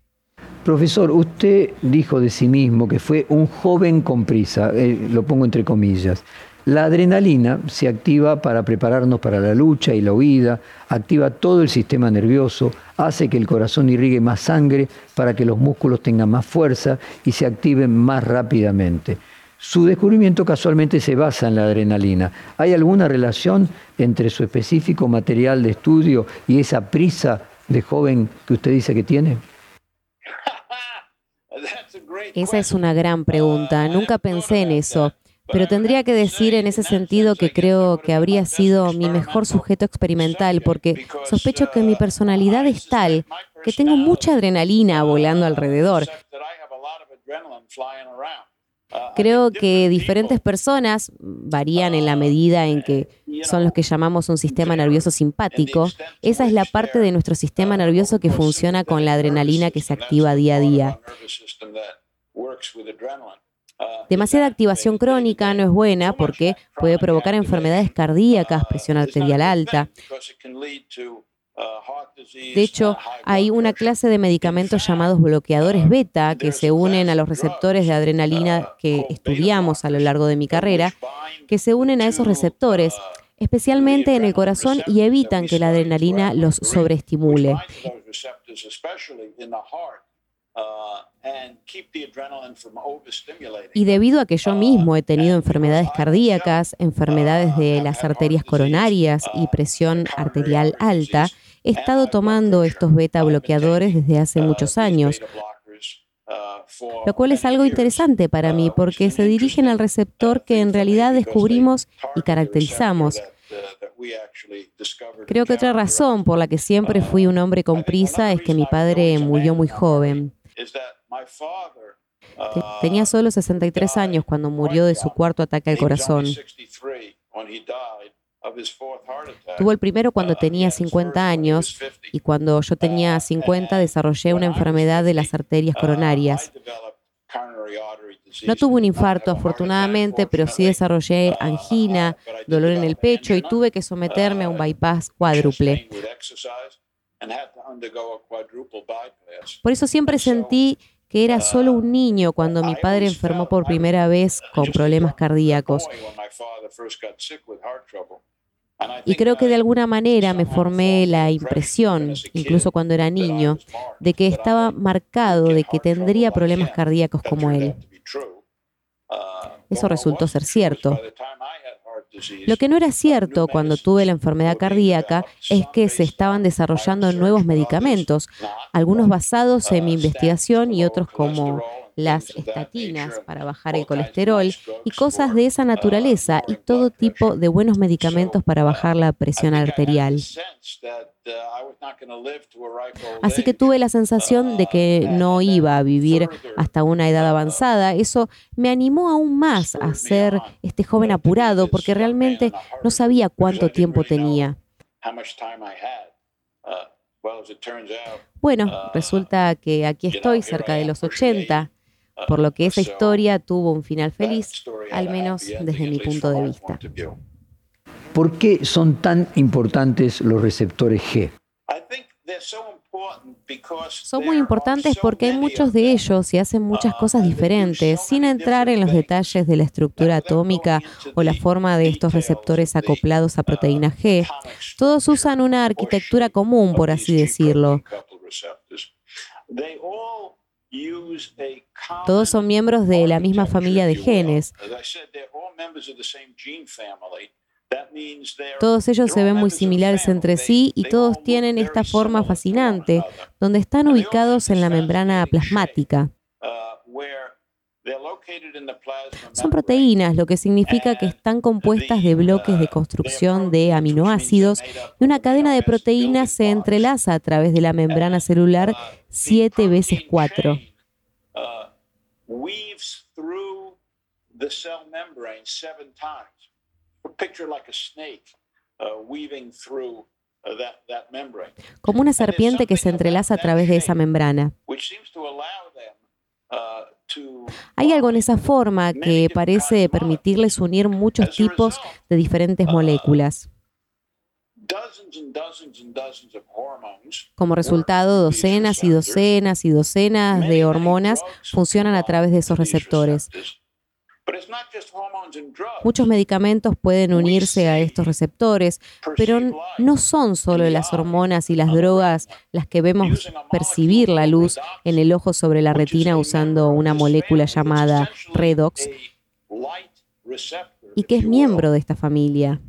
Profesor, usted dijo de sí mismo que fue un joven con prisa, eh, lo pongo entre comillas. La adrenalina se activa para prepararnos para la lucha y la huida, activa todo el sistema nervioso, hace que el corazón irrigue más sangre para que los músculos tengan más fuerza y se activen más rápidamente. Su descubrimiento casualmente se basa en la adrenalina. ¿Hay alguna relación entre su específico material de estudio y esa prisa de joven que usted dice que tiene? Esa es una gran pregunta. Nunca pensé en eso. Pero tendría que decir en ese sentido que creo que habría sido mi mejor sujeto experimental, porque sospecho que mi personalidad es tal que tengo mucha adrenalina volando alrededor. Creo que diferentes personas varían en la medida en que son los que llamamos un sistema nervioso simpático. Esa es la parte de nuestro sistema nervioso que funciona con la adrenalina que se activa día a día. Demasiada activación crónica no es buena porque puede provocar enfermedades cardíacas, presión arterial alta. De hecho, hay una clase de medicamentos llamados bloqueadores beta que se unen a los receptores de adrenalina que estudiamos a lo largo de mi carrera, que se unen a esos receptores especialmente en el corazón y evitan que la adrenalina los sobreestimule. Y debido a que yo mismo he tenido enfermedades cardíacas, enfermedades de las arterias coronarias y presión arterial alta, he estado tomando estos beta bloqueadores desde hace muchos años, lo cual es algo interesante para mí porque se dirigen al receptor que en realidad descubrimos y caracterizamos. Creo que otra razón por la que siempre fui un hombre con prisa es que mi padre murió muy joven. Tenía solo 63 años cuando murió de su cuarto ataque al corazón. Tuvo el primero cuando tenía 50 años y cuando yo tenía 50 desarrollé una enfermedad de las arterias coronarias. No tuve un infarto afortunadamente, pero sí desarrollé angina, dolor en el pecho y tuve que someterme a un bypass cuádruple. Por eso siempre sentí que era solo un niño cuando mi padre enfermó por primera vez con problemas cardíacos. Y creo que de alguna manera me formé la impresión, incluso cuando era niño, de que estaba marcado de que tendría problemas cardíacos como él. Eso resultó ser cierto. Lo que no era cierto cuando tuve la enfermedad cardíaca es que se estaban desarrollando nuevos medicamentos, algunos basados en mi investigación y otros como las estatinas para bajar el colesterol y cosas de esa naturaleza y todo tipo de buenos medicamentos para bajar la presión arterial. Así que tuve la sensación de que no iba a vivir hasta una edad avanzada. Eso me animó aún más a ser este joven apurado porque realmente no sabía cuánto tiempo tenía. Bueno, resulta que aquí estoy cerca de los 80 por lo que esa historia tuvo un final feliz, al menos desde mi punto de vista. ¿Por qué son tan importantes los receptores G? Son muy importantes porque hay muchos de ellos y hacen muchas cosas diferentes, sin entrar en los detalles de la estructura atómica o la forma de estos receptores acoplados a proteína G. Todos usan una arquitectura común, por así decirlo. Todos son miembros de la misma familia de genes. Todos ellos se ven muy similares entre sí y todos tienen esta forma fascinante, donde están ubicados en la membrana plasmática. Son proteínas, lo que significa que están compuestas de bloques de construcción de aminoácidos y una cadena de proteínas se entrelaza a través de la membrana celular siete veces cuatro. Como una serpiente que se entrelaza a través de esa membrana. Hay algo en esa forma que parece permitirles unir muchos tipos de diferentes moléculas. Como resultado, docenas y docenas y docenas de hormonas funcionan a través de esos receptores. Muchos medicamentos pueden unirse a estos receptores, pero no son solo las hormonas y las drogas las que vemos percibir la luz en el ojo sobre la retina usando una molécula llamada redox y que es miembro de esta familia.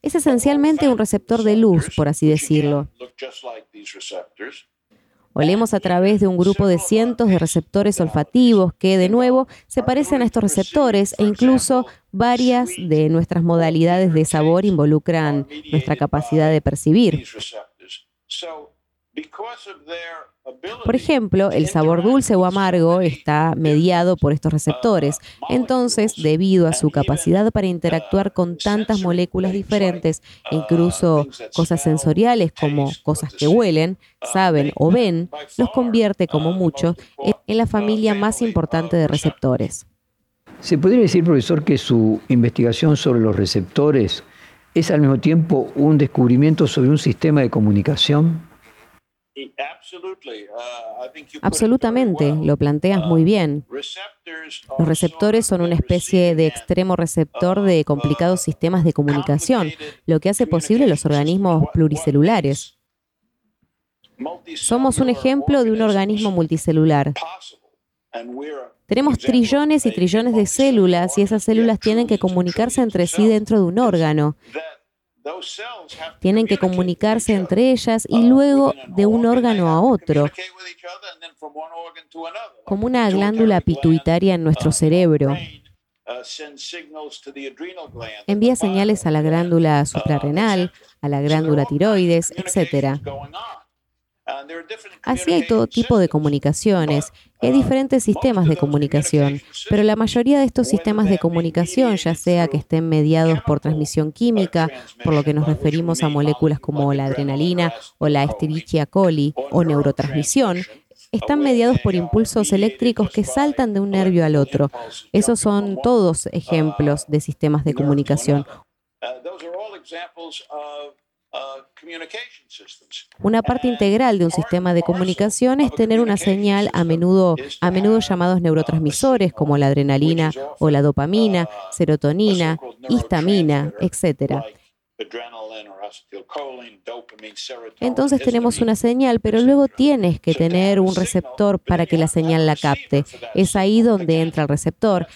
Es esencialmente un receptor de luz, por así decirlo. Olemos a través de un grupo de cientos de receptores olfativos que, de nuevo, se parecen a estos receptores e incluso varias de nuestras modalidades de sabor involucran nuestra capacidad de percibir. Por ejemplo, el sabor dulce o amargo está mediado por estos receptores. Entonces, debido a su capacidad para interactuar con tantas moléculas diferentes, incluso cosas sensoriales como cosas que huelen, saben o ven, los convierte como mucho en la familia más importante de receptores. ¿Se podría decir, profesor, que su investigación sobre los receptores es al mismo tiempo un descubrimiento sobre un sistema de comunicación? Uh, Absolutamente, lo planteas muy uh, bien. Los receptores son una especie de extremo receptor de uh, complicados sistemas de comunicación, lo que hace posible los organismos pluricelulares. Somos un ejemplo de un organismo multicelular. Tenemos trillones y trillones de células y esas células tienen que comunicarse entre sí dentro de un órgano. Tienen que comunicarse entre ellas y luego de un órgano a otro, como una glándula pituitaria en nuestro cerebro. Envía señales a la glándula suprarrenal, a la glándula tiroides, etc. Así hay todo tipo de comunicaciones hay diferentes sistemas de comunicación, pero la mayoría de estos sistemas de comunicación, ya sea que estén mediados por transmisión química, por lo que nos referimos a moléculas como la adrenalina o la Escherichia coli o neurotransmisión, están mediados por impulsos eléctricos que saltan de un nervio al otro. Esos son todos ejemplos de sistemas de comunicación. Una parte integram de un sistema de comunicación es tener una señal a menudo, a menudo llamados neurotransmisores como la adrenalina o la dopamina, serotonina, histamina, etc. Entonces tenemos una señal, pero luego tienes que tener un receptor para que la señal la capte. Es ahí donde entra el receptor.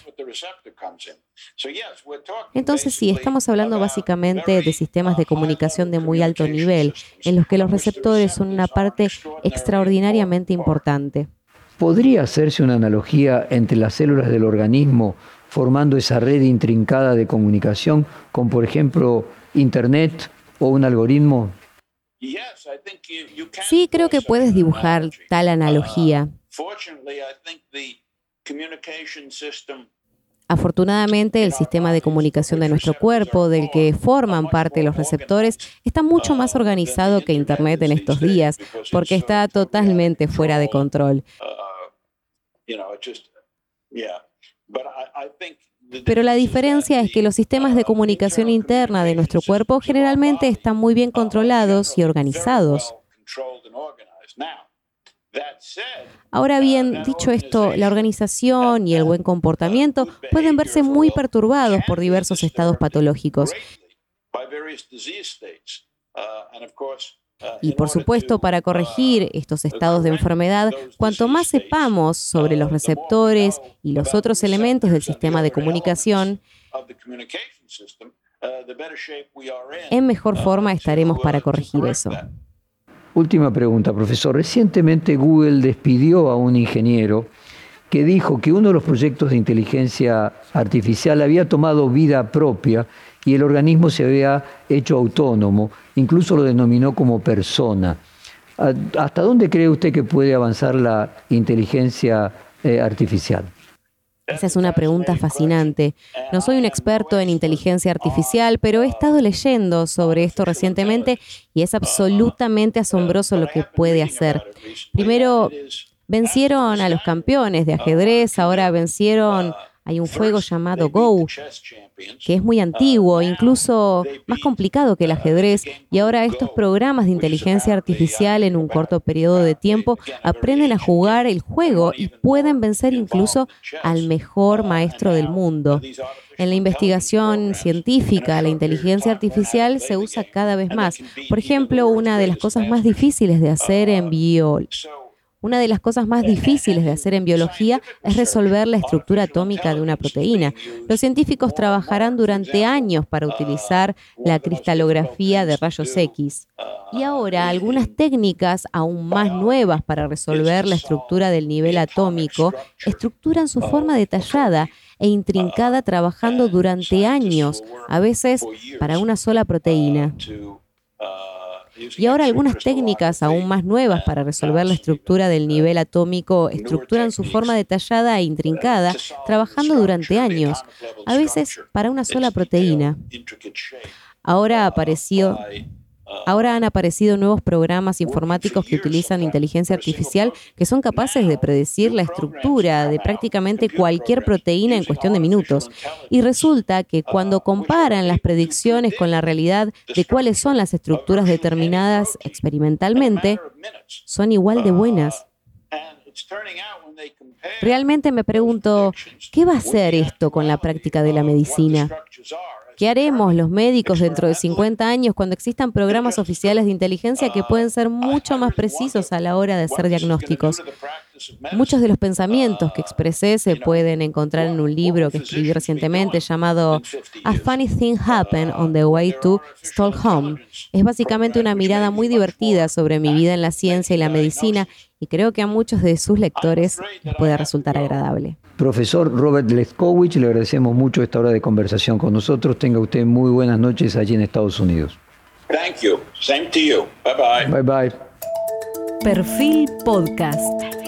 Entonces sí, estamos hablando básicamente de sistemas de comunicación de muy alto nivel, en los que los receptores son una parte extraordinariamente importante. ¿Podría hacerse una analogía entre las células del organismo formando esa red intrincada de comunicación con, por ejemplo, Internet o un algoritmo? Sí, creo que puedes dibujar tal analogía. Afortunadamente, el sistema de comunicación de nuestro cuerpo, del que forman parte los receptores, está mucho más organizado que Internet en estos días, porque está totalmente fuera de control. Pero la diferencia es que los sistemas de comunicación interna de nuestro cuerpo generalmente están muy bien controlados y organizados. Ahora bien, dicho esto, la organización y el buen comportamiento pueden verse muy perturbados por diversos estados patológicos. Y por supuesto, para corregir estos estados de enfermedad, cuanto más sepamos sobre los receptores y los otros elementos del sistema de comunicación, en mejor forma estaremos para corregir eso. Última pregunta, profesor. Recientemente Google despidió a un ingeniero que dijo que uno de los proyectos de inteligencia artificial había tomado vida propia y el organismo se había hecho autónomo, incluso lo denominó como persona. ¿Hasta dónde cree usted que puede avanzar la inteligencia eh, artificial? Esa es una pregunta fascinante. No soy un experto en inteligencia artificial, pero he estado leyendo sobre esto recientemente y es absolutamente asombroso lo que puede hacer. Primero, vencieron a los campeones de ajedrez, ahora vencieron hay un juego llamado Go, que es muy antiguo, incluso más complicado que el ajedrez, y ahora estos programas de inteligencia artificial en un corto periodo de tiempo aprenden a jugar el juego y pueden vencer incluso al mejor maestro del mundo. En la investigación científica, la inteligencia artificial se usa cada vez más. Por ejemplo, una de las cosas más difíciles de hacer en bio Una de las cosas más difíciles de hacer en biología es resolver la estructura atómica de una proteína. Los científicos trabajarán durante años para utilizar la cristalografía de rayos X. Y ahora algunas técnicas aún más nuevas para resolver la estructura del nivel atómico estructuran su forma detallada e intrincada trabajando durante años, a veces para una sola proteína. Y ahora algunas técnicas aún más nuevas para resolver la estructura del nivel atómico estructuran su forma detallada e intrincada, trabajando durante años, a veces para una sola proteína. Ahora apareció Ahora han aparecido nuevos programas informáticos que utilizan inteligencia artificial que son capaces de predecir la estructura de prácticamente cualquier proteína en cuestión de minutos. Y resulta que cuando comparan las predicciones con la realidad de cuáles son las estructuras determinadas experimentalmente, son igual de buenas. Realmente me pregunto, ¿qué va a hacer esto con la práctica de la medicina? ¿Qué haremos los médicos dentro de 50 años cuando existan programas oficiales de inteligencia que pueden ser mucho más precisos a la hora de hacer diagnósticos? Muchos de los pensamientos que expresé se pueden encontrar en un libro que escribí recientemente llamado A Funny Thing Happened on the Way to Stockholm. Es básicamente una mirada muy divertida sobre mi vida en la ciencia y la medicina y creo que a muchos de sus lectores les puede resultar agradable. Profesor Robert Leskowicz, le agradecemos mucho esta hora de conversación con nosotros. Tenga usted muy buenas noches allí en Estados Unidos. Thank you. Same to you. Bye bye. Bye bye. Perfil Podcast.